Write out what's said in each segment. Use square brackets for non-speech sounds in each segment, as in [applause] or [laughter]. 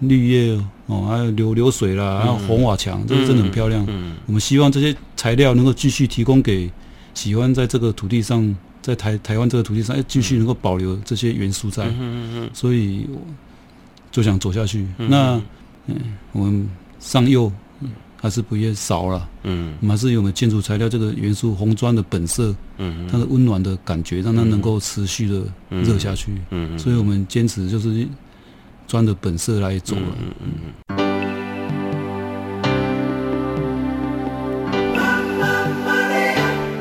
绿叶哦，还有流流水啦，还有红瓦墙，这个真的很漂亮。嗯，我们希望这些材料能够继续提供给喜欢在这个土地上，在台台湾这个土地上，哎，继续能够保留这些元素在。嗯嗯嗯。所以我就想走下去。那嗯，我们上釉。还是不会少了，嗯，我们还是有我们建筑材料这个元素红砖的本色，嗯，它的温暖的感觉，让它能够持续的热下去，嗯，所以我们坚持就是砖的本色来走了，嗯嗯嗯。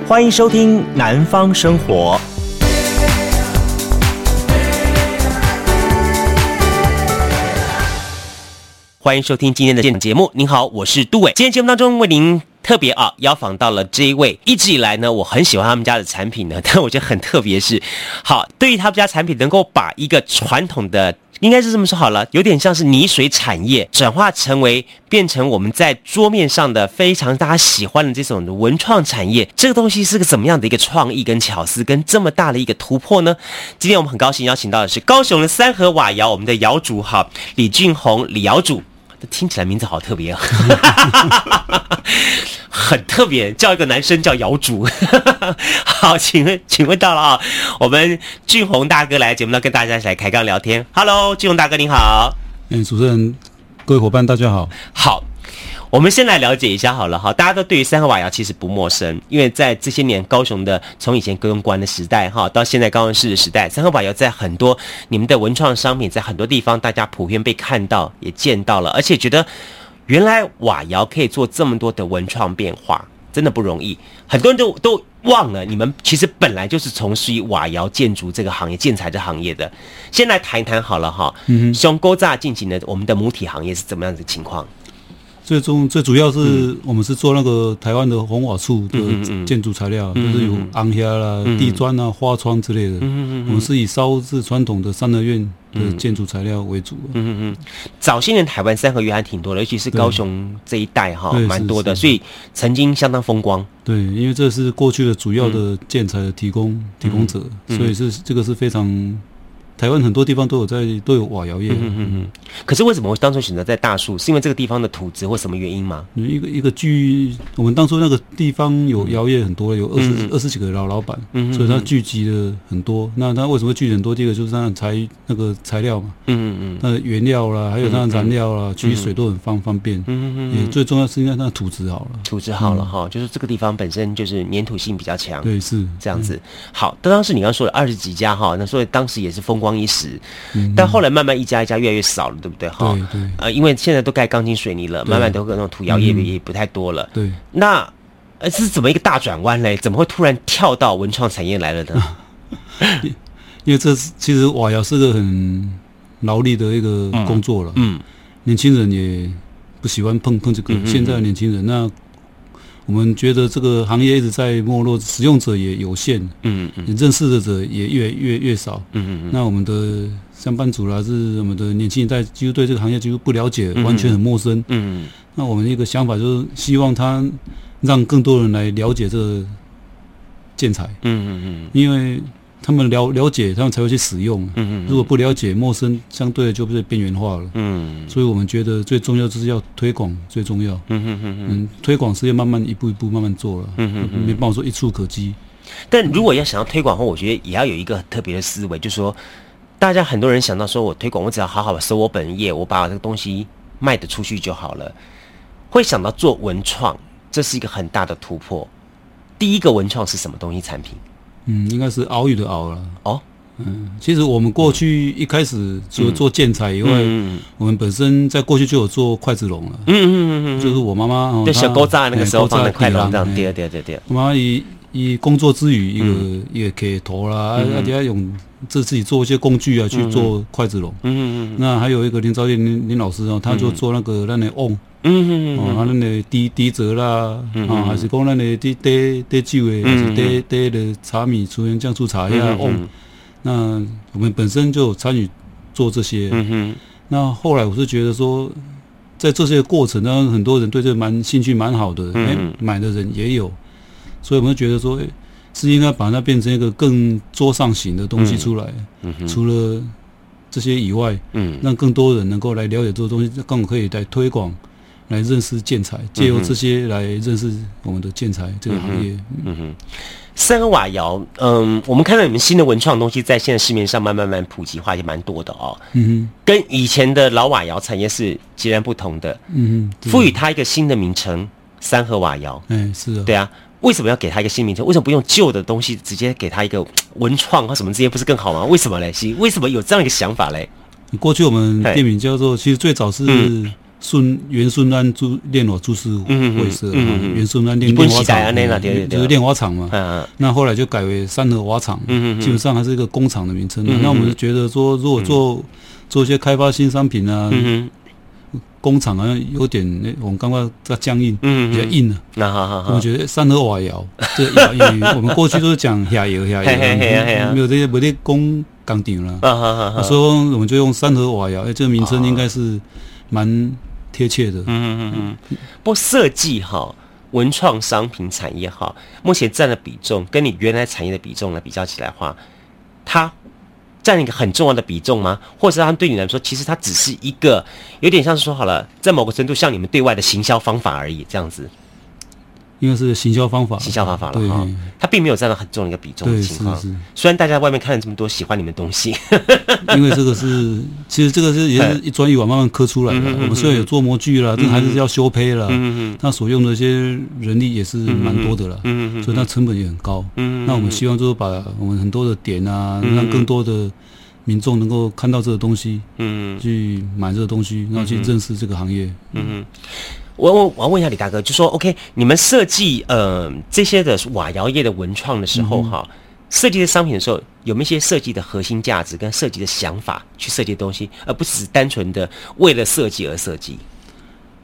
欢迎收听《南方生活》。欢迎收听今天的节目。您好，我是杜伟。今天节目当中为您特别啊邀访到了这一位，一直以来呢，我很喜欢他们家的产品呢，但我觉得很特别是，好，对于他们家产品能够把一个传统的，应该是这么说好了，有点像是泥水产业，转化成为变成我们在桌面上的非常大家喜欢的这种文创产业，这个东西是个怎么样的一个创意跟巧思，跟这么大的一个突破呢？今天我们很高兴邀请到的是高雄的三和瓦窑，我们的窑主哈李俊宏李窑主。这听起来名字好特别啊，[laughs] 很特别，叫一个男生叫姚主。[laughs] 好，请问，请问到了啊，我们俊宏大哥来节目呢，跟大家一起来开杠聊天。Hello，俊宏大哥您好。嗯，主持人，各位伙伴，大家好。好。我们先来了解一下好了哈，大家都对于三和瓦窑其实不陌生，因为在这些年高雄的从以前高雄关的时代哈，到现在高雄市的时代，三和瓦窑在很多你们的文创商品，在很多地方大家普遍被看到也见到了，而且觉得原来瓦窑可以做这么多的文创变化，真的不容易。很多人都都忘了，你们其实本来就是从事于瓦窑建筑这个行业、建材这行业的。先来谈一谈好了哈，嗯，熊沟炸进行的我们的母体行业是怎么样的情况？最终最主要是我们是做那个台湾的红瓦厝的建筑材料，就是有红瓦啦、地砖啊、花窗之类的。我们是以烧制传统的三合院的建筑材料为主。嗯嗯嗯。早些年台湾三合院还挺多的，尤其是高雄这一带哈，蛮多的，所以曾经相当风光。对，因为这是过去的主要的建材的提供提供者，所以是这个是非常。台湾很多地方都有在都有瓦窑业，嗯嗯嗯。可是为什么会当初选择在大树？是因为这个地方的土质或什么原因吗？一个一个聚，我们当初那个地方有窑业很多，有二十二十几个老老板，嗯，所以他聚集了很多。那他为什么聚集很多？第一个就是它材那个材料嘛，嗯嗯嗯，它的原料啦，还有它的燃料啦，取水都很方方便。嗯嗯嗯。也最重要是因为它的土质好了，土质好了哈，就是这个地方本身就是粘土性比较强。对，是这样子。好，当时你刚刚说的二十几家哈，那所以当时也是风光。光一时，但后来慢慢一家一家越来越少了，对不对？哈，对对。呃，因为现在都盖钢筋水泥了，慢慢都那种土窑业也不太多了。对。那呃，是怎么一个大转弯嘞？怎么会突然跳到文创产业来了呢？[laughs] 因为这是其实瓦窑是个很劳力的一个工作了。嗯。年轻人也不喜欢碰碰这个。现在的年轻人那。我们觉得这个行业一直在没落，使用者也有限，嗯嗯，认识的者也越越越少，嗯嗯嗯。那我们的上班族啦，是我们的年轻一代，几乎对这个行业几乎不了解，完全很陌生，嗯嗯。那我们的一个想法就是希望他让更多人来了解这个建材，嗯嗯嗯，因为。他们了了解，他们才会去使用。嗯嗯。如果不了解，陌生，相对的就被边缘化了。嗯。所以我们觉得最重要就是要推广，最重要。嗯嗯嗯嗯。推广是要慢慢一步一步慢慢做了。嗯嗯。没办法说一触可及。但如果要想要推广的话，我觉得也要有一个特别的思维，就是说，大家很多人想到说我推广，我只要好好的守我本业，我把我这个东西卖得出去就好了。会想到做文创，这是一个很大的突破。第一个文创是什么东西产品？嗯，应该是熬鱼的熬了。哦，嗯，其实我们过去一开始除了做建材以外，嗯，我们本身在过去就有做筷子笼了。嗯嗯嗯嗯，就是我妈妈对小锅炸那个时候放的筷子笼这样，对对对对。我妈妈以以工作之余，一个一个可头啦，而且用这自己做一些工具啊去做筷子笼。嗯嗯嗯。那还有一个林昭业林林老师哦，他就做那个那个瓮。嗯嗯嗯，哦，那那滴滴折啦，啊，还是讲那那滴滴滴酒诶，还是滴滴的茶米、粗盐酱醋茶呀，哦，那我们本身就参与做这些。嗯哼，那后来我是觉得说，在这些过程当中，很多人对这蛮兴趣蛮好的，哎，买的人也有，所以我们就觉得说，是应该把它变成一个更桌上型的东西出来。嗯哼，除了。这些以外，嗯，让更多人能够来了解这个东西，更可以来推广，来认识建材，借由这些来认识我们的建材这个行业。嗯哼。三和瓦窑，嗯，我们看到你们新的文创东西在现在市面上慢慢慢普及化也蛮多的哦。嗯哼，跟以前的老瓦窑产业是截然不同的。嗯哼，赋予它一个新的名称——三和瓦窑。嗯，是的。对啊，为什么要给他一个新名称？为什么不用旧的东西直接给他一个文创或什么这些不是更好吗？为什么嘞？是为什么有这样一个想法嘞？过去我们店名叫做，其实最早是。嗯孙原孙安珠炼瓦株式会社，原孙安炼炼瓦厂，就是炼瓦厂嘛。那后来就改为三和瓦厂，基本上还是一个工厂的名称。那我们是觉得说，如果做做一些开发新商品啊，工厂好像有点那我们刚刚在僵硬，嗯比较硬了。那好好好，我觉得三和瓦窑，这因为我们过去都是讲下游下游，没有这些没得工钢顶了。所以我们就用三和瓦窑，哎，这个名称应该是蛮。贴切的，嗯嗯嗯嗯。不过设计哈，文创商品产业哈，目前占的比重跟你原来产业的比重来比较起来的话，它占一个很重要的比重吗？或者它对你来说，其实他只是一个有点像是说好了，在某个程度像你们对外的行销方法而已，这样子。应该是行销方法，行销方法了哈。它并没有占到很重的一个比重的情况。虽然大家外面看了这么多喜欢你们东西，[laughs] 因为这个是，其实这个是也是一砖一瓦慢慢刻出来的。我们虽然有做模具了，但还是要修胚了。它所用的一些人力也是蛮多的了，所以它成本也很高。那我们希望就是把我们很多的点啊，让更多的民众能够看到这个东西，嗯去买这个东西，然后去认识这个行业。嗯。我我我要问一下李大哥，就说 OK，你们设计呃这些的瓦窑业的文创的时候哈，设计的商品的时候，有没有一些设计的核心价值跟设计的想法去设计东西，而不是单纯的为了设计而设计？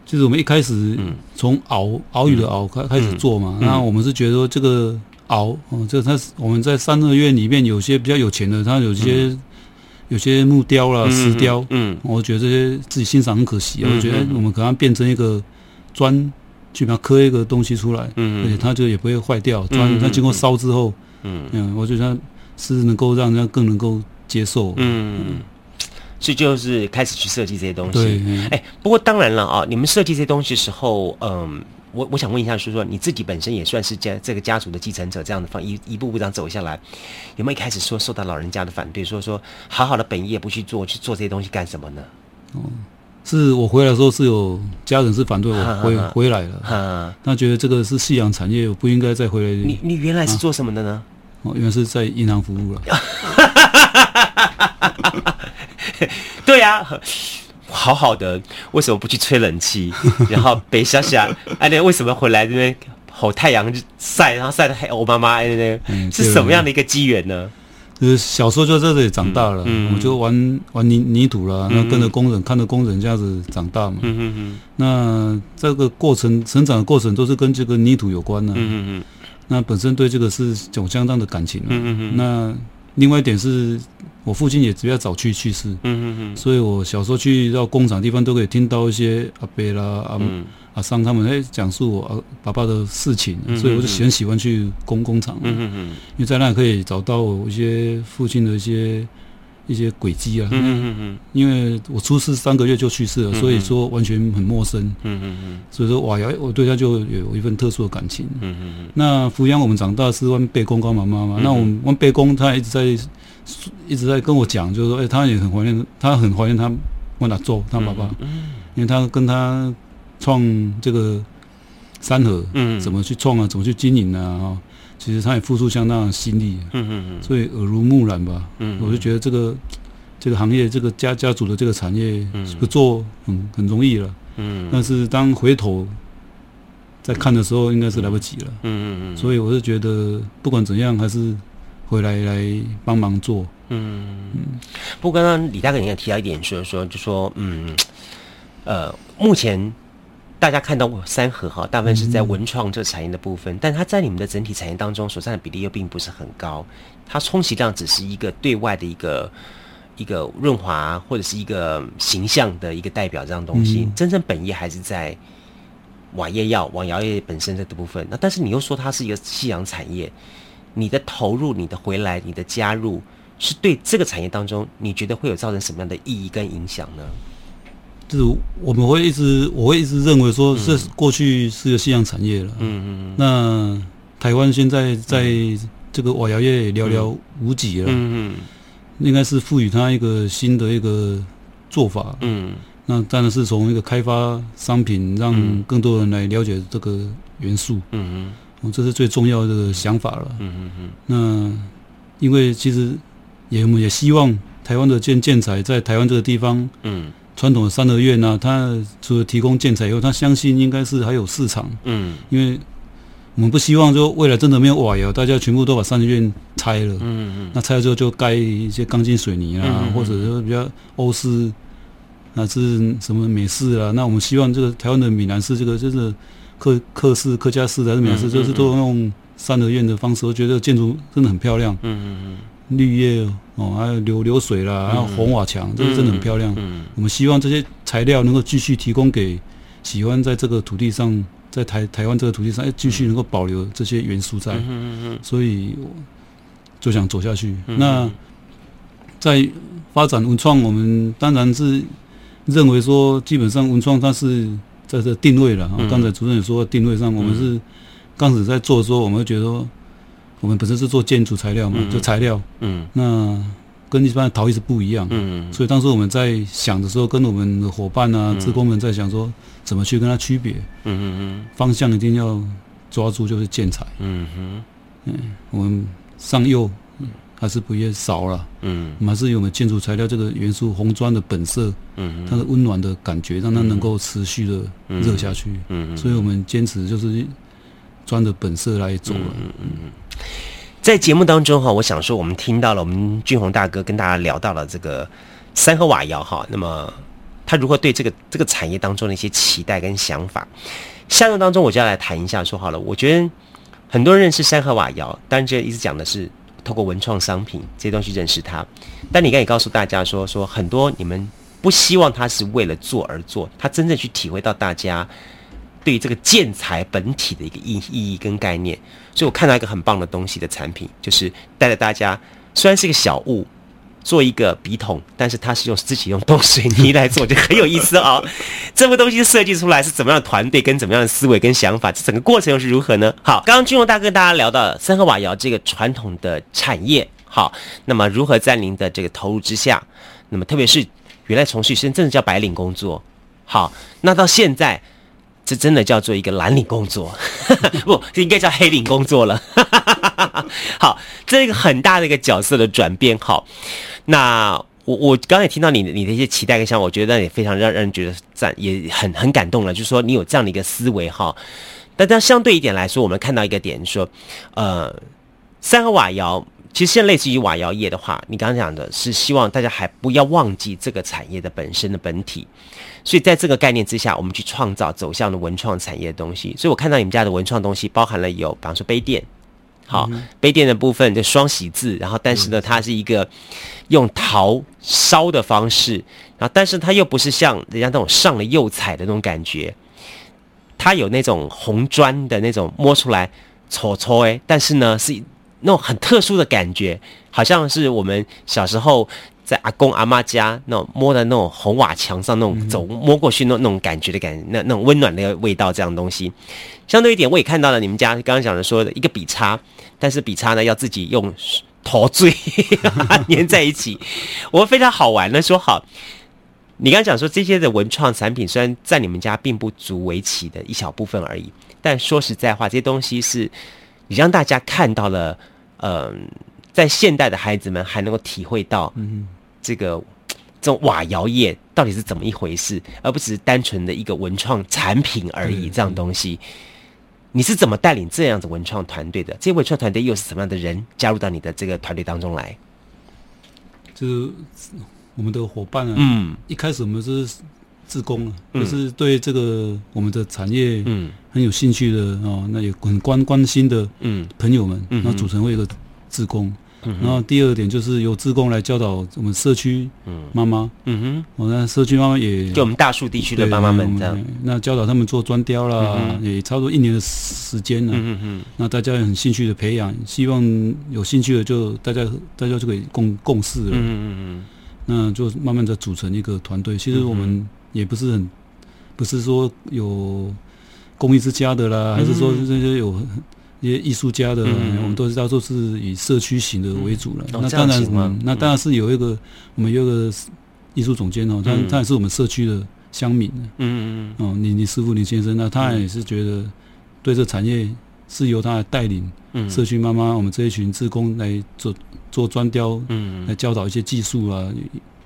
就是我们一开始从鳌鳌鱼的熬开开始做嘛，那我们是觉得说这个鳌哦，这它我们在三合院里面有些比较有钱的，他有些有些木雕啦、石雕，嗯，我觉得这些自己欣赏很可惜啊，我觉得我们可能变成一个。砖基本上刻一个东西出来，嗯，而且它就也不会坏掉。砖它经过烧之后，嗯嗯，我觉得是能够让人家更能够接受，嗯，所以就是开始去设计这些东西。哎，不过当然了啊，你们设计这些东西的时候，嗯，我我想问一下，就是说你自己本身也算是家这个家族的继承者，这样的方一一步步这样走下来，有没有一开始说受到老人家的反对，说说好好的本业不去做，去做这些东西干什么呢？哦。是我回来的时候是有家人是反对我回回来了，他觉得这个是夕阳产业，我不应该再回来。你你原来是做什么的呢？哦，原来是在银行服务了。[laughs] 对呀，好好的，为什么不去吹冷气？[laughs] 然后北下下，哎，那为什么回来这边好太阳晒，然后晒得黑？我妈妈哎，那是什么样的一个机缘呢？就是小时候就在这里长大了，我就玩玩泥泥土了，然后跟着工人，看着工人这样子长大嘛。那这个过程成长的过程都是跟这个泥土有关的。那本身对这个是有相当的感情。那另外一点是我父亲也比较早去去世，所以我小时候去到工厂地方都可以听到一些阿伯啦阿。阿桑他们在讲述我爸爸的事情，所以我就很喜欢去工工厂，嗯嗯嗯因为在那可以找到我一些父亲的一些一些轨迹啊。嗯嗯嗯因为我出世三个月就去世了，所以说完全很陌生。嗯嗯嗯所以说瓦窑，我对他就有一份特殊的感情。嗯嗯嗯那抚养我们长大是阮伯公跟阮妈妈嘛。那我们阮伯公他一直在一直在跟我讲，就是说，哎，他也很怀念，他很怀念他阮阿祖他爸爸，因为他跟他。创这个三和，嗯，怎么去创啊？怎么去经营啊？哈，其实他也付出相当的心力，嗯嗯嗯，所以耳濡目染吧，嗯，我就觉得这个这个行业，这个家家族的这个产业，不做很很容易了，嗯，但是当回头再看的时候，应该是来不及了，嗯嗯嗯，所以我是觉得不管怎样，还是回来来帮忙做，嗯。嗯。不过刚刚李大哥你也提到一点，说说就说，嗯，呃，目前。大家看到三和哈，大部分是在文创这产业的部分，嗯、但它在你们的整体产业当中所占的比例又并不是很高。它充其量只是一个对外的一个一个润滑或者是一个形象的一个代表这样东西。嗯、真正本意还是在瓦业药瓦窑业本身这个部分。那但是你又说它是一个夕阳产业，你的投入、你的回来、你的加入，是对这个产业当中，你觉得会有造成什么样的意义跟影响呢？就是我们会一直，我会一直认为说，这过去是个夕阳产业了。嗯嗯嗯。那台湾现在在这个瓦窑业寥寥无几了。嗯嗯。应该是赋予它一个新的一个做法。嗯。那当然是从一个开发商品，让更多人来了解这个元素。嗯嗯。这是最重要的想法了。嗯嗯嗯。那因为其实也我们也希望台湾的建建材在台湾这个地方。嗯。传统的三合院呢，它除了提供建材以后，它相信应该是还有市场。嗯，因为我们不希望说未来真的没有瓦窑，大家全部都把三合院拆了。嗯嗯，那拆了之后就盖一些钢筋水泥啊，嗯嗯或者说比较欧式，那是什么美式啊。那我们希望这个台湾的闽南式，这个就是客客式、客家式还是美式，就是都用三合院的方式，我觉得建筑真的很漂亮。嗯嗯嗯。绿叶哦，还有流流水啦，还有红瓦墙，这个真的很漂亮。嗯，我们希望这些材料能够继续提供给喜欢在这个土地上，在台台湾这个土地上，继续能够保留这些元素在。嗯嗯嗯。所以就想走下去。那在发展文创，我们当然是认为说，基本上文创它是在这定位了。刚才主任也说，定位上我们是刚开始在做的时候，我们会觉得说。我们本身是做建筑材料嘛，就材料，嗯，那跟一般的陶艺是不一样，嗯，所以当时我们在想的时候，跟我们的伙伴啊、职工们在想说，怎么去跟它区别，嗯嗯嗯，方向一定要抓住，就是建材，嗯哼，嗯，我们上釉还是不也少了，嗯，我们还是有我们建筑材料这个元素，红砖的本色，嗯，它的温暖的感觉，让它能够持续的热下去，嗯，所以我们坚持就是砖的本色来走了，嗯嗯。在节目当中哈，我想说，我们听到了我们俊宏大哥跟大家聊到了这个三河瓦窑哈，那么他如何对这个这个产业当中的一些期待跟想法？下面当中我就要来谈一下，说好了，我觉得很多人认识三河瓦窑，当然这一直讲的是透过文创商品这些东西认识它，但你刚也告诉大家说，说很多你们不希望他是为了做而做，他真正去体会到大家。对这个建材本体的一个意意义跟概念，所以我看到一个很棒的东西的产品，就是带着大家，虽然是一个小物，做一个笔筒，但是它是用自己用冻水泥来做，就很有意思啊、哦。[laughs] 这部东西设计出来是怎么样的团队跟怎么样的思维跟想法，这整个过程又是如何呢？好，刚刚俊荣大哥大家聊到三和瓦窑这个传统的产业，好，那么如何在您的这个投入之下，那么特别是原来从事真正的叫白领工作，好，那到现在。这真的叫做一个蓝领工作，[laughs] 不，这应该叫黑领工作了。[laughs] 好，这一个很大的一个角色的转变。好，那我我刚才听到你你的一些期待跟想法，我觉得也非常让让人觉得赞，也很很感动了。就是说你有这样的一个思维哈。但但相对一点来说，我们看到一个点，说呃，三个瓦窑其实现在类似于瓦窑业的话，你刚刚讲的是希望大家还不要忘记这个产业的本身的本体。所以在这个概念之下，我们去创造走向的文创产业的东西。所以我看到你们家的文创东西，包含了有，比方说杯垫，好，嗯、杯垫的部分就双喜字，然后但是呢，它是一个用陶烧的方式，然后但是它又不是像人家那种上了釉彩的那种感觉，它有那种红砖的那种摸出来搓搓哎，但是呢是那种很特殊的感觉，好像是我们小时候。在阿公阿妈家那种摸的那种红瓦墙上那种走摸过去那那种感觉的感觉，那那种温暖的味道这样东西，相对一点我也看到了你们家刚刚讲的说的一个笔叉，但是笔叉呢要自己用陶醉粘在一起，我非常好玩的说好，你刚刚讲说这些的文创产品虽然在你们家并不足为奇的一小部分而已，但说实在话，这些东西是你让大家看到了，嗯、在现代的孩子们还能够体会到，嗯，这个这种瓦窑业到底是怎么一回事，而不只是单纯的一个文创产品而已。这样东西，你是怎么带领这样子文创团队的？这些文创团队又是什么样的人加入到你的这个团队当中来？就是我们的伙伴啊，嗯，一开始我们是自工啊，就是对这个我们的产业，嗯，很有兴趣的哦，那也很关关心的，嗯，朋友们，然后组成为一个自工。嗯、然后第二点就是由志工来教导我们社区妈妈，嗯哼，我们社区妈妈也就我们大树地区的妈妈们这样，那教导他们做砖雕啦，嗯、也差不多一年的时间了，嗯嗯，那大家也很兴趣的培养，希望有兴趣的就大家大家就可以共共事了，嗯嗯嗯，那就慢慢的组成一个团队。其实我们也不是很，不是说有公益之家的啦，还是说这些有。一些艺术家的，嗯、我们都知道，都是以社区型的为主了。嗯、那当然，嗯、那当然是有一个，我们有一个艺术总监哦，他他也是我们社区的乡民。嗯嗯嗯。哦，李李师傅、李先生，那他也是觉得对这产业是由他来带领社区妈妈，我们这一群职工来做做砖雕，嗯，来教导一些技术啊，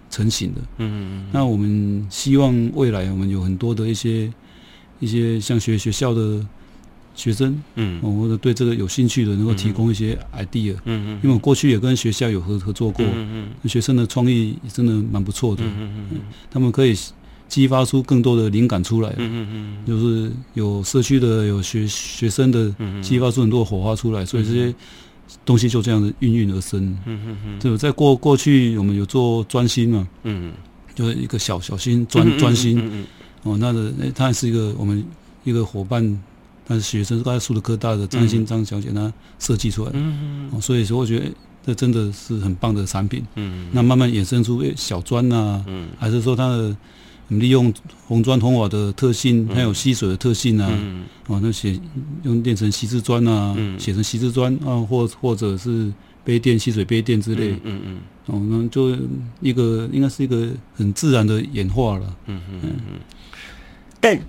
成型的。嗯嗯。那我们希望未来我们有很多的一些一些像学学校的。学生，嗯，或者对这个有兴趣的，能够提供一些 idea，嗯嗯，因为我过去也跟学校有合合作过，嗯嗯，学生的创意真的蛮不错的，嗯嗯，他们可以激发出更多的灵感出来，嗯嗯嗯，就是有社区的，有学学生的，激发出很多火花出来，所以这些东西就这样子应运而生，嗯嗯嗯，就在过过去我们有做专心嘛，嗯，就是一个小小心专专心，嗯嗯，哦，那个他还是一个我们一个伙伴。但是学生是刚才树德科大的张新张小姐她设计出来的，嗯嗯，所以说我觉得这真的是很棒的产品。嗯，那慢慢衍生出小砖啊，嗯，还是说它的利用红砖红瓦的特性，还有吸水的特性啊，嗯，哦，那写用变成锡制砖啊，写成锡制砖啊，或或者是杯垫吸水杯垫之类，嗯嗯，哦，那就一个应该是一个很自然的演化了。嗯。嗯嗯，但。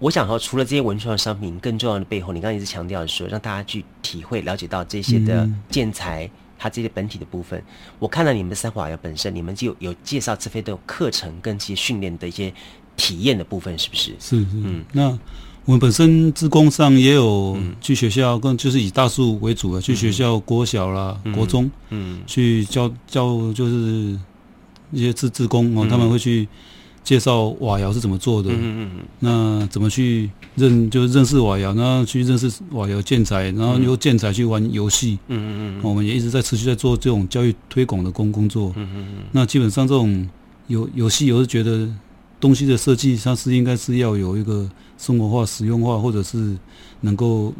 我想说，除了这些文创的商品，更重要的背后，你刚刚一直强调的说，让大家去体会、了解到这些的建材，嗯、它这些本体的部分。我看到你们的三和瓦窑本身，你们就有，有介绍这些的课程跟这些训练的一些体验的部分，是不是？是是。嗯，那我们本身志工上也有去学校，更就是以大树为主的，去学校国小啦、嗯、国中，嗯，去教教就是一些自自工哦，他们会去。介绍瓦窑是怎么做的，嗯嗯嗯，那怎么去认就是认识瓦窑，然后去认识瓦窑建材，然后由建材去玩游戏，嗯嗯嗯，我们也一直在持续在做这种教育推广的工工作，嗯嗯嗯，那基本上这种游游戏，我是觉得东西的设计，它是应该是要有一个生活化、实用化，或者是能够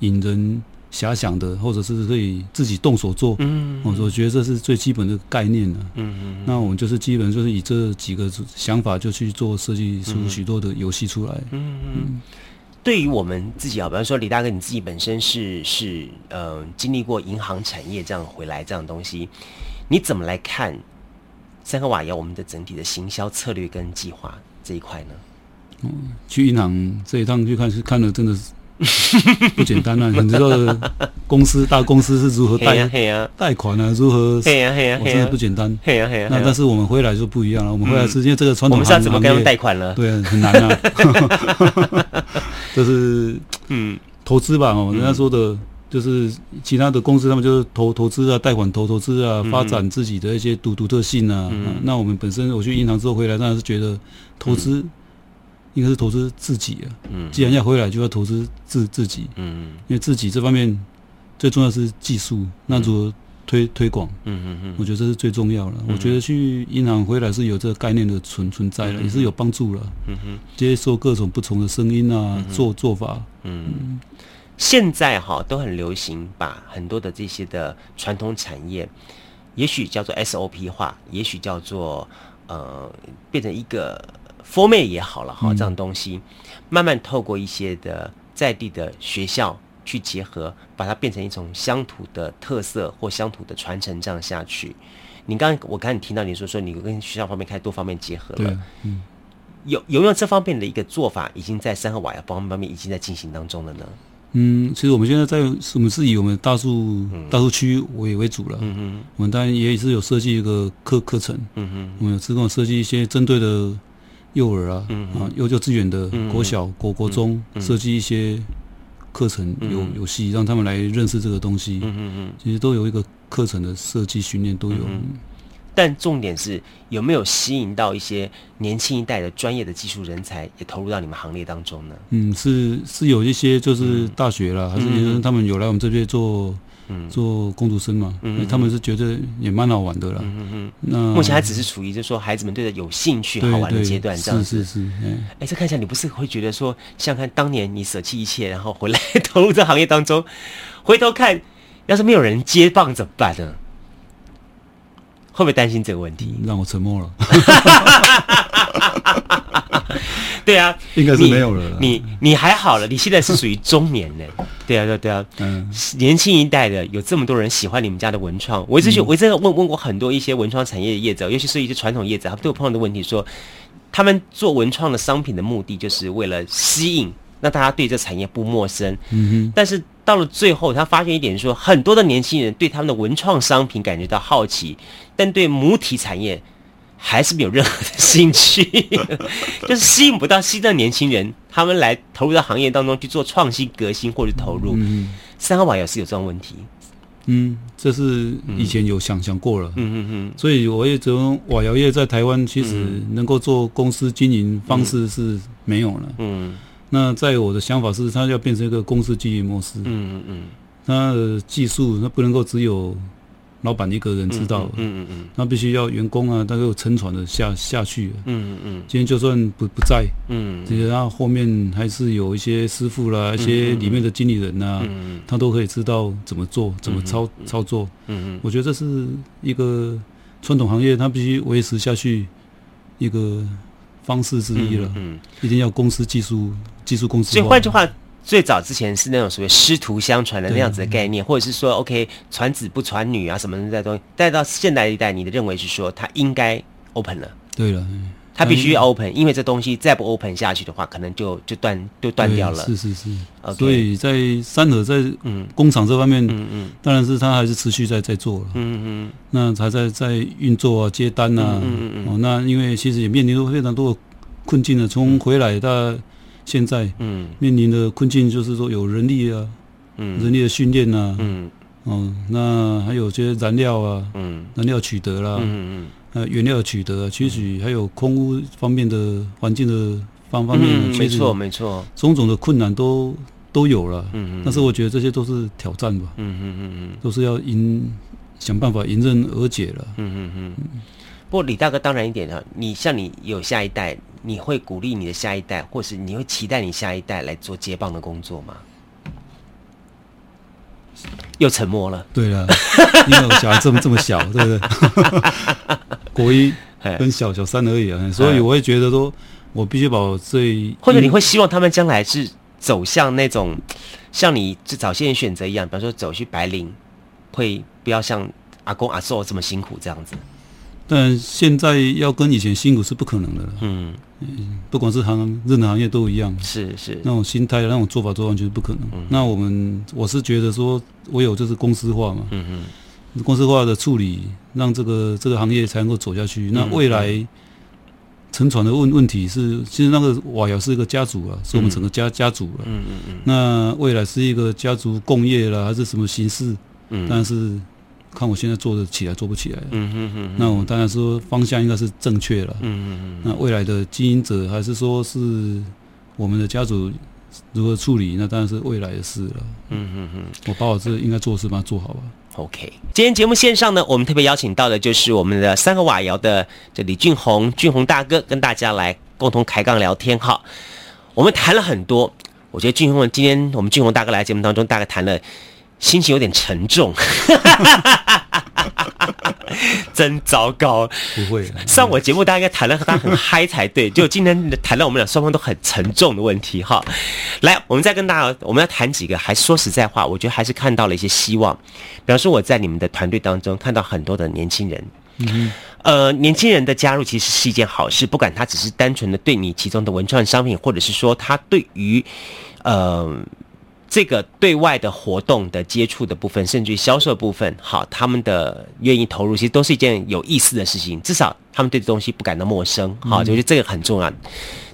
引人。遐想的，或者是可以自己动手做，嗯，我我觉得这是最基本的概念了，嗯嗯。那我们就是基本就是以这几个想法就去做设计出许多的游戏出来，嗯嗯。对于我们自己啊，比方说李大哥，你自己本身是是呃经历过银行产业这样回来这样东西，你怎么来看三和瓦窑我们的整体的行销策略跟计划这一块呢？嗯，去银行这一趟去看是看了真的是。[laughs] 不简单啊！你知道公司大公司是如何贷贷款啊？如何？嘿呀嘿呀，真的不简单。嘿呀嘿呀，那但是我们回来就不一样了。我们回来是因为这个传统行业，我们怎么跟他们贷款了。对，很难啊。[laughs] 就是嗯，投资吧哦，人家说的，就是其他的公司他们就是投投资啊，贷款投投资啊，发展自己的一些独独特性啊。那我们本身我去银行之后回来，当然是觉得投资。应该是投资自己啊，嗯，既然要回来，就要投资自自己，嗯，因为自己这方面最重要是技术，那如何推推广，嗯嗯嗯，我觉得这是最重要的。我觉得去银行回来是有这个概念的存存在了，也是有帮助了，嗯哼，接受各种不同的声音啊，做做法，嗯，现在哈都很流行把很多的这些的传统产业，也许叫做 SOP 化，也许叫做呃变成一个。Format 也好了哈，这样东西，慢慢透过一些的在地的学校去结合，把它变成一种乡土的特色或乡土的传承，这样下去。你刚刚我刚才听到你说说，你跟学校方面开始多方面结合了，嗯，有有没有这方面的一个做法，已经在三和瓦窑方方面已经在进行当中了呢？嗯，其实我们现在在我们是以我们大树大树区为为主了，嗯嗯，我们当然也是有设计一个课课程，嗯嗯，我们有自动设计一些针对的。幼儿啊，嗯、啊，幼幼稚园的国小、嗯、国国中设计、嗯、一些课程游游戏，让他们来认识这个东西。嗯嗯嗯，其实都有一个课程的设计训练都有、嗯。但重点是有没有吸引到一些年轻一代的专业的技术人才，也投入到你们行列当中呢？嗯，是是有一些就是大学啦，嗯、还是他们有来我们这边做做工读生嘛，嗯，他们是觉得也蛮好玩的啦。嗯嗯，那目前还只是处于就是说孩子们对他有兴趣、好玩的阶段，这样子。是是是。哎，这看起来你不是会觉得说，像看当年你舍弃一切，然后回来投入这行业当中，回头看，要是没有人接棒怎么办呢？会不会担心这个问题？让我沉默了。[laughs] [laughs] 对啊，应该是没有了你。你你还好了，你现在是属于中年呢。对啊，对对啊。嗯，年轻一代的有这么多人喜欢你们家的文创，我一直我一直问问过很多一些文创产业的业者，尤其是一些传统业者，他们都有碰到的问题说，说他们做文创的商品的目的就是为了吸引，让大家对这产业不陌生。嗯哼。但是到了最后，他发现一点说，很多的年轻人对他们的文创商品感觉到好奇，但对母体产业。还是没有任何的兴趣，[laughs] 就是吸引不到新的年轻人，他们来投入到行业当中去做创新革新或者投入。嗯，三和瓦也是有这种问题。嗯，这是以前有想想过了。嗯嗯嗯。所以我也觉得瓦窑业在台湾其实能够做公司经营方式是没有了。嗯。那在我的想法是，它要变成一个公司经营模式。嗯嗯嗯。它的技术，它不能够只有。老板一个人知道，嗯嗯嗯，那必须要员工啊，他有沉船的下下去，嗯嗯嗯。今天就算不不在，嗯，这些他后面还是有一些师傅啦，一些里面的经理人呐，嗯，他都可以知道怎么做，怎么操操作，嗯嗯。我觉得这是一个传统行业，它必须维持下去一个方式之一了，嗯，一定要公司技术技术公司。所以换句话。最早之前是那种所谓师徒相传的那样子的概念，或者是说，OK，传子不传女啊什么的东西。带到现代一代，你的认为是说，它应该 open 了。对了，它必须 open，因为这东西再不 open 下去的话，可能就就断就断掉了。是是是。Okay, 所以在三和在嗯工厂这方面，嗯嗯，当然是他还是持续在在做了。嗯嗯。那还在在运作啊，接单啊。嗯嗯嗯。哦，那因为其实也面临着非常多的困境的，从回来到。现在，嗯，面临的困境就是说有人力啊，嗯，人力的训练啊，嗯，哦，那还有些燃料啊，嗯，燃料取得啦，嗯嗯，呃，原料取得啊，其实还有空污方面的环境的方方面，没错没错，种种的困难都都有了，嗯嗯，但是我觉得这些都是挑战吧，嗯嗯嗯嗯，都是要迎想办法迎刃而解了，嗯嗯嗯。不过李大哥当然一点啊，你像你有下一代。你会鼓励你的下一代，或是你会期待你下一代来做接棒的工作吗？又沉默了。对了，因为我小孩这么这么小，[laughs] 对不对？国一跟小小三而已啊，所以我会觉得说，我必须把我最或者你会希望他们将来是走向那种像你这早些年选择一样，比方说走去白领，会不要像阿公阿祖这么辛苦这样子。但现在要跟以前辛苦是不可能的了。嗯。不管是行任何行业都一样，是是那种心态、那种做法做完全是不可能。嗯、那我们我是觉得说，唯有就是公司化嘛，嗯嗯，公司化的处理，让这个这个行业才能够走下去。嗯、那未来沉船的问问题是，其实那个瓦窑是一个家族啊，是我们整个家、嗯、家族了。嗯嗯嗯。那未来是一个家族共业了，还是什么形式？嗯，但是。看我现在做得起来，做不起来。嗯哼哼。那我当然说方向应该是正确了。嗯嗯嗯。那未来的经营者还是说是我们的家族如何处理，那当然是未来的事了。嗯哼哼。我把我这应该做的事把它做好吧。OK。今天节目线上呢，我们特别邀请到的就是我们的三个瓦窑的这李俊宏，俊宏大哥跟大家来共同开杠聊天哈。我们谈了很多，我觉得俊宏今天我们俊宏大哥来节目当中大概谈了。心情有点沉重，[laughs] 真糟糕。不会，上我节目大家应该谈了，他很嗨才对。[laughs] 就今天谈到我们俩双方都很沉重的问题哈。来，我们再跟大家，我们要谈几个。还说实在话，我觉得还是看到了一些希望。比方说，我在你们的团队当中看到很多的年轻人，嗯，呃，年轻人的加入其实是一件好事，不管他只是单纯的对你其中的文创商品，或者是说他对于，呃。这个对外的活动的接触的部分，甚至于销售部分，好，他们的愿意投入，其实都是一件有意思的事情。至少他们对这东西不感到陌生，好，就是这个很重要。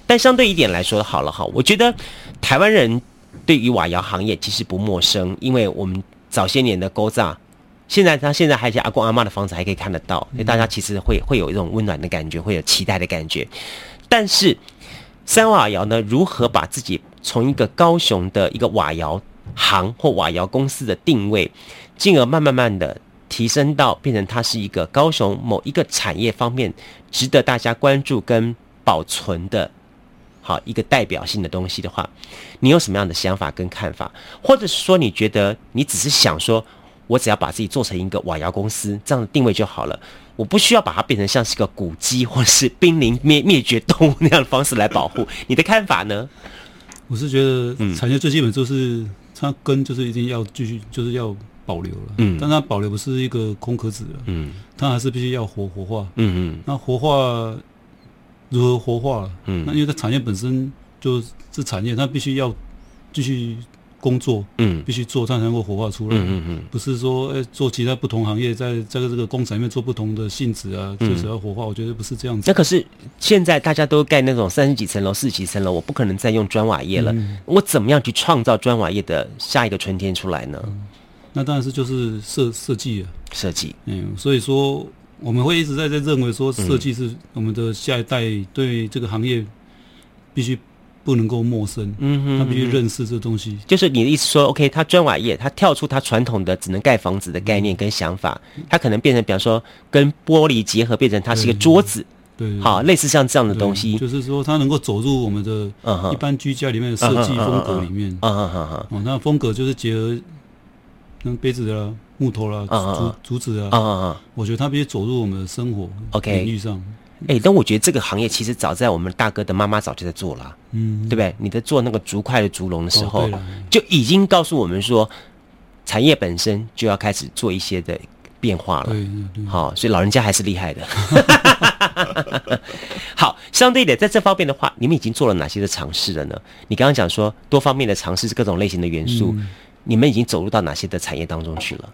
但相对一点来说，好了哈，我觉得台湾人对于瓦窑行业其实不陌生，因为我们早些年的古早，现在他现在还有些阿公阿妈的房子还可以看得到，所以大家其实会会有一种温暖的感觉，会有期待的感觉。但是三瓦窑呢，如何把自己从一个高雄的一个瓦窑行或瓦窑公司的定位，进而慢慢慢的提升到变成它是一个高雄某一个产业方面值得大家关注跟保存的，好一个代表性的东西的话，你有什么样的想法跟看法？或者是说你觉得你只是想说，我只要把自己做成一个瓦窑公司这样的定位就好了，我不需要把它变成像是个古迹或是濒临灭灭绝动物那样的方式来保护。你的看法呢？我是觉得产业最基本就是。它根就是一定要继续，就是要保留了。嗯，但它保留不是一个空壳子了。嗯，它还是必须要活活化。嗯嗯，那活化如何活化？嗯，那因为它产业本身就是产业，它必须要继续工作。嗯，必须做，它才能够活化出来。嗯嗯嗯，不是说做其他不同行业，在在这个工厂里面做不同的性质啊，就是要活化。我觉得不是这样子。那可是现在大家都盖那种三十几层楼、四十几层楼，我不可能再用砖瓦业了。嗯、我怎么样去创造砖瓦业的下一个春天出来呢？嗯、那当然是就是设设计啊，设计。嗯，所以说我们会一直在在认为说，设计是我们的下一代对这个行业必须。不能够陌生，嗯哼，他必须认识这东西。就是你的意思说，OK，他砖瓦业，他跳出他传统的只能盖房子的概念跟想法，他可能变成，比方说跟玻璃结合，变成它是一个桌子，对，好，类似像这样的东西。就是说，他能够走入我们的一般居家里面的设计风格里面，嗯嗯嗯嗯，那风格就是结合那杯子啦、木头啦、竹竹子啊，嗯嗯嗯，我觉得他必须走入我们的生活领域上。哎，但我觉得这个行业其实早在我们大哥的妈妈早就在做了，嗯，对不对？你在做那个竹筷的竹笼的时候，哦、就已经告诉我们说，产业本身就要开始做一些的变化了。对，对，对，好，所以老人家还是厉害的。[laughs] 好，相对的，在这方面的话，你们已经做了哪些的尝试了呢？你刚刚讲说多方面的尝试，各种类型的元素，嗯、你们已经走入到哪些的产业当中去了？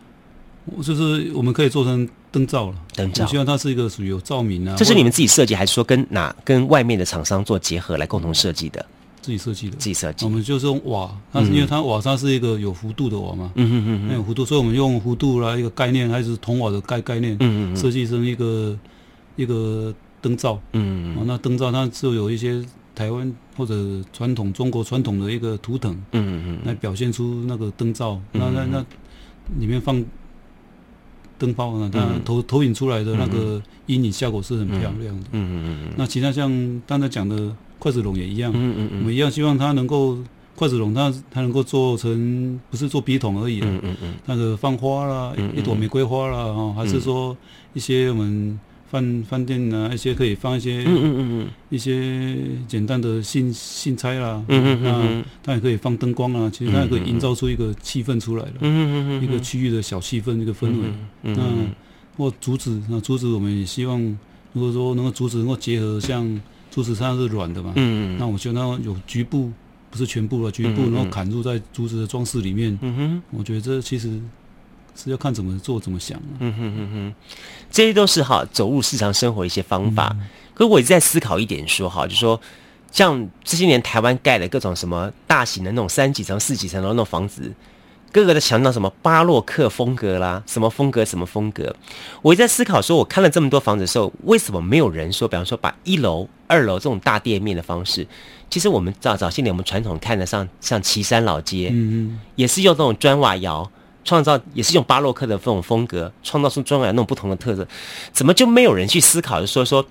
就是我们可以做成灯罩了，灯罩。我希望它是一个属于有照明啊。这是你们自己设计，还是说跟哪跟外面的厂商做结合来共同设计的？自己设计的，自己设计。我们就是用瓦，它是因为它瓦它是一个有弧度的瓦嘛，嗯嗯嗯，有弧度，所以我们用弧度来一个概念，还是铜瓦的概概念，嗯嗯，设计成一个一个灯罩，嗯嗯，那灯罩它就有一些台湾或者传统中国传统的一个图腾，嗯嗯嗯，来表现出那个灯罩，那那那里面放。灯泡呢，它投投影出来的那个阴影效果是很漂亮的。嗯嗯嗯嗯。那其他像刚才讲的筷子笼也一样。嗯嗯嗯。我们一样希望它能够筷子笼，它它能够做成不是做笔筒而已。嗯嗯嗯。那个放花啦，一朵玫瑰花啦，哈，还是说一些我们。饭饭店啊，一些可以放一些，嗯嗯嗯嗯，一些简单的信信差啦，嗯嗯嗯，那它也可以放灯光啊，其实它也可以营造出一个气氛出来了，嗯嗯嗯，一个区域的小气氛，一个氛围，嗯，那或竹子，那竹子我们也希望，如果说能够竹子能够结合，像竹子它是软的嘛，嗯嗯，那我觉得它有局部，不是全部了，局部然后砍入在竹子的装饰里面，嗯哼，我觉得这其实。是要看怎么做，怎么想、啊。嗯哼哼哼，这些都是哈走入日常生活一些方法。嗯、可是我一直在思考一点说，哈，就是说像这些年台湾盖的各种什么大型的那种三几层、四几层的那种房子，各个的强调什么巴洛克风格啦，什么风格什么风格。我一直在思考说，我看了这么多房子的时候，为什么没有人说，比方说把一楼、二楼这种大店面的方式？其实我们早早些年我们传统看的像像岐山老街，嗯嗯，也是用这种砖瓦窑。创造也是用巴洛克的这种风格，创造出砖瓦那种不同的特色，怎么就没有人去思考？就说说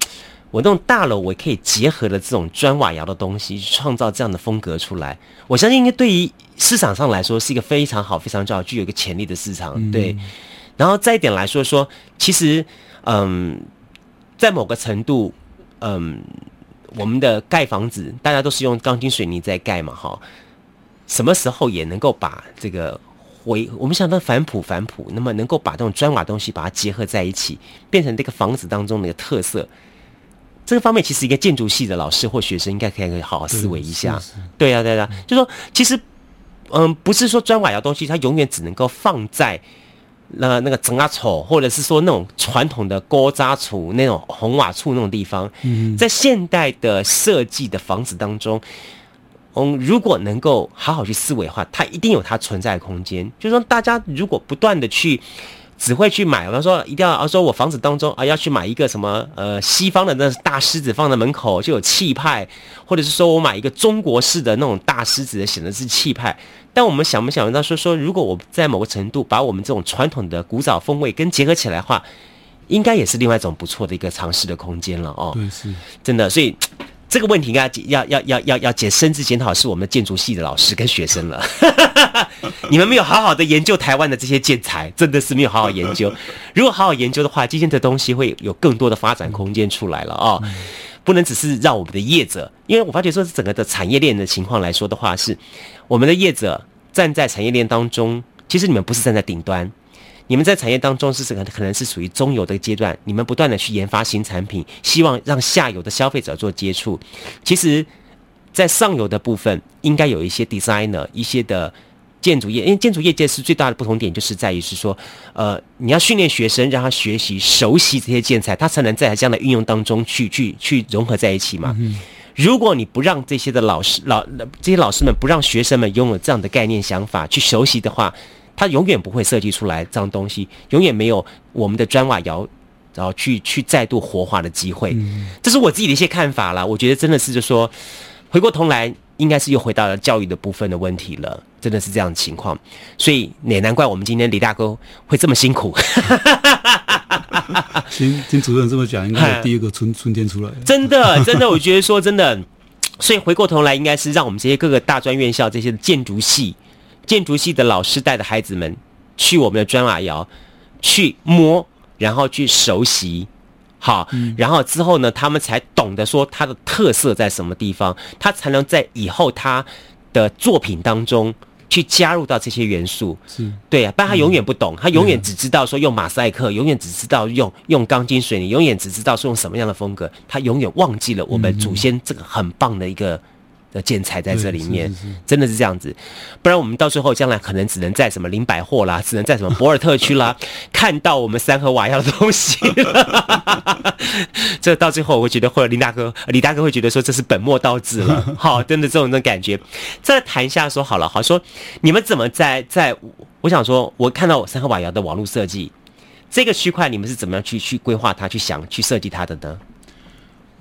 我那种大楼，我可以结合了这种砖瓦窑的东西，创造这样的风格出来。我相信，应该对于市场上来说，是一个非常好、非常重要、具有一个潜力的市场。嗯、对，然后再一点来说说，其实，嗯，在某个程度，嗯，我们的盖房子，大家都是用钢筋水泥在盖嘛，哈，什么时候也能够把这个。我我们想到返璞返璞，那么能够把这种砖瓦东西把它结合在一起，变成这个房子当中的一个特色。这个方面其实一个建筑系的老师或学生应该可以好好思维一下。对呀，对呀，就说其实，嗯，不是说砖瓦窑东西它永远只能够放在那那个整阿丑，或者是说那种传统的锅渣厝那种红瓦厝那种地方，在现代的设计的房子当中。嗯，如果能够好好去思维的话，它一定有它存在的空间。就是说，大家如果不断的去只会去买，比方说一定要，啊，说我房子当中啊要去买一个什么呃西方的那大狮子放在门口就有气派，或者是说我买一个中国式的那种大狮子显得是气派。但我们想不想到说说，如果我在某个程度把我们这种传统的古早风味跟结合起来的话，应该也是另外一种不错的一个尝试的空间了哦。对，是真的，所以。这个问题应该要要要要要解深自检讨，是我们建筑系的老师跟学生了。[laughs] 你们没有好好的研究台湾的这些建材，真的是没有好好研究。如果好好研究的话，今天的东西会有更多的发展空间出来了啊、哦！不能只是让我们的业者，因为我发觉说，整个的产业链的情况来说的话，是我们的业者站在产业链当中，其实你们不是站在顶端。你们在产业当中是可能可能是属于中游的阶段，你们不断的去研发新产品，希望让下游的消费者做接触。其实，在上游的部分，应该有一些 designer，一些的建筑业，因为建筑业界是最大的不同点，就是在于是说，呃，你要训练学生，让他学习熟悉这些建材，他才能在这样的运用当中去去去融合在一起嘛。嗯、如果你不让这些的老师老这些老师们不让学生们拥有这样的概念想法去熟悉的话，他永远不会设计出来这样东西，永远没有我们的砖瓦窑，然后去去再度活化的机会。嗯，这是我自己的一些看法啦。我觉得真的是就说，回过头来，应该是又回到了教育的部分的问题了。真的是这样的情况，所以也难怪我们今天李大哥会这么辛苦。听听主任这么讲，应该有第一个春春天出来。真的，真的，我觉得说真的，所以回过头来，应该是让我们这些各个大专院校这些建筑系。建筑系的老师带着孩子们去我们的砖瓦窑去摸，然后去熟悉，好，然后之后呢，他们才懂得说它的特色在什么地方，他才能在以后他的作品当中去加入到这些元素。是，对啊，不然他永远不懂，他永远只知道说用马赛克，永远只知道用用钢筋水泥，永远只知道是用什么样的风格，他永远忘记了我们祖先这个很棒的一个。的建材在这里面，真的是这样子，不然我们到最后将来可能只能在什么林百货啦，只能在什么博尔特区啦，看到我们三和瓦窑的东西了。[laughs] 这到最后，我觉得或者林大哥、李大哥会觉得说这是本末倒置了。好，真的这种的感觉。再谈一下说好了，好说你们怎么在在？我想说，我看到我三和瓦窑的网络设计这个区块，你们是怎么样去去规划它、去想、去设计它的呢？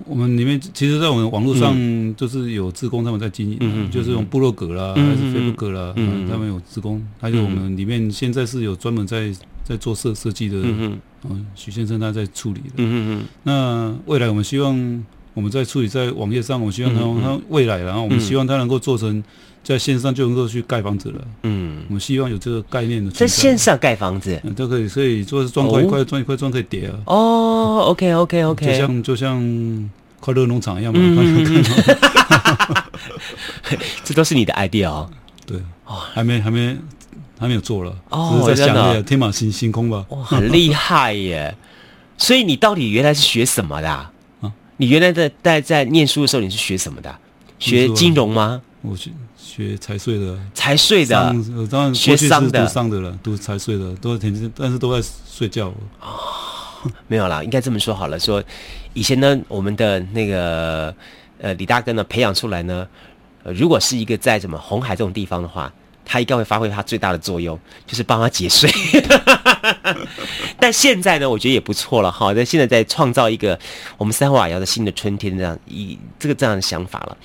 我们里面其实，在我们网络上就是有志工他们在经营，嗯、就是用部落格啦，嗯、还是飞布格啦，嗯，他们有志工，还有我们里面现在是有专门在在做设设计的，嗯嗯，许先生他在处理的，嗯嗯，那未来我们希望我们在处理在网页上，我希望他他未来，然后我们希望他能够做成。在线上就能够去盖房子了。嗯，我们希望有这个概念的。在线上盖房子，嗯，都可以，所以做砖块一块，砖一块砖可以叠啊。哦，OK，OK，OK，就像就像快乐农场一样嘛。嗯，[laughs] 这都是你的 idea 哦。对，哦，还没还没还没有做了。哦，在想的天马行星空吧。哇，很厉害耶！所以你到底原来是学什么的？啊，你原来在在在念书的时候你是学什么的？学金融吗？我去。学财税的，财税的，当然学商的，商的了，读财税的，都天天，但是都在睡觉。哦，[laughs] 没有啦，应该这么说好了。说以前呢，我们的那个呃李大哥呢，培养出来呢，呃，如果是一个在什么红海这种地方的话，他应该会发挥他最大的作用，就是帮他节税。[laughs] 但现在呢，我觉得也不错了哈。那现在在创造一个我们三和瓦窑的新的春天，这样一这个这样的想法了。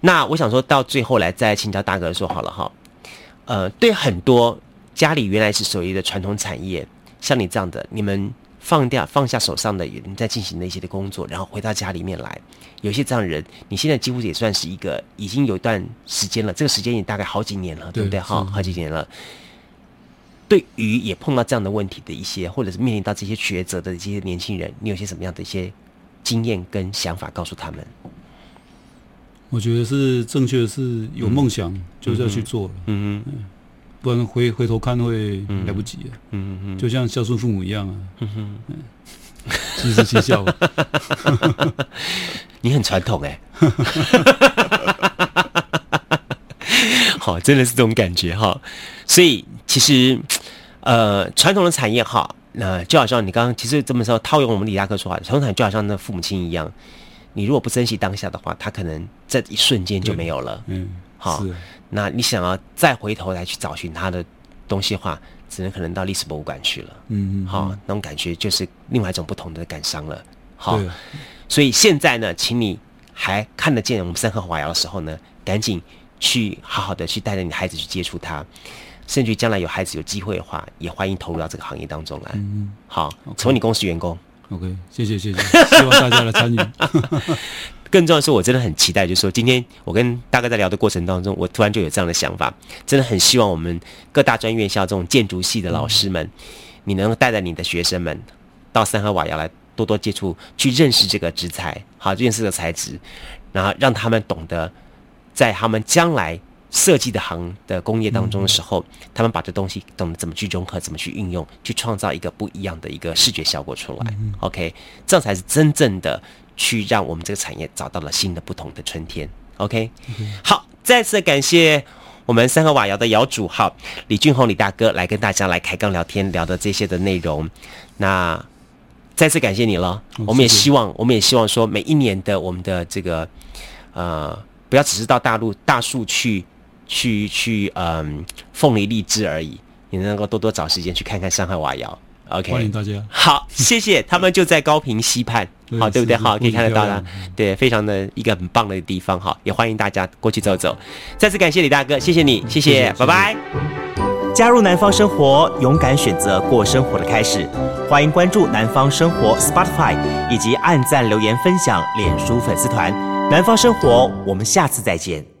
那我想说到最后来再请教大哥说好了哈，呃，对很多家里原来是手艺的传统产业，像你这样的，你们放掉放下手上的你在进行的一些的工作，然后回到家里面来，有些这样的人，你现在几乎也算是一个已经有一段时间了，这个时间也大概好几年了，对，对不对？哈，好几年了。对于也碰到这样的问题的一些，或者是面临到这些抉择的这些年轻人，你有些什么样的一些经验跟想法告诉他们？我觉得是正确的，是有梦想就是要去做了，嗯嗯，不然回回头看会来不及，嗯嗯，就像孝顺父母一样啊，嗯哼，其实其孝，[laughs] 你很传统哎，[laughs] 好，真的是这种感觉哈，所以其实呃，传统的产业哈，那就好像你刚刚其实这么说，套用我们李大哥说话，传统产业就好像那父母亲一样。你如果不珍惜当下的话，他可能这一瞬间就没有了。嗯，好，那你想要再回头来去找寻他的东西的话，只能可能到历史博物馆去了。嗯嗯，好，那种感觉就是另外一种不同的感伤了。好，所以现在呢，请你还看得见我们三和华窑的时候呢，赶紧去好好的去带着你的孩子去接触它，甚至于将来有孩子有机会的话，也欢迎投入到这个行业当中来。嗯，好，成为你公司员工。OK，谢谢谢谢，[laughs] 希望大家来参与。[laughs] 更重要的是，我真的很期待，就是说，今天我跟大哥在聊的过程当中，我突然就有这样的想法，真的很希望我们各大专院校这种建筑系的老师们，嗯、你能带着你的学生们到三河瓦窑来多多接触，去认识这个植材，好，认识这个材质，然后让他们懂得，在他们将来设计的行的工业当中的时候，嗯、他们把这东西懂得怎么去融合，怎么去运用，去创造一个不一样的一个视觉效果出来。嗯、OK，这样才是真正的。去让我们这个产业找到了新的不同的春天。OK，好，再次感谢我们三和瓦窑的窑主哈李俊宏李大哥来跟大家来开杠聊天聊的这些的内容。那再次感谢你了。我们也希望，我们也希望说，每一年的我们的这个呃，不要只是到大陆大树去去去嗯凤梨荔枝而已，你能够多多找时间去看看上海瓦窑。OK，欢迎大家。好，谢谢。他们就在高平西畔，好，对不对？好，可以看得到啦，对，非常的一个很棒的地方。好，也欢迎大家过去走走。再次感谢李大哥，谢谢你，谢谢，拜拜。加入南方生活，勇敢选择过生活的开始。欢迎关注南方生活 Spotify，以及按赞、留言、分享脸书粉丝团。南方生活，我们下次再见。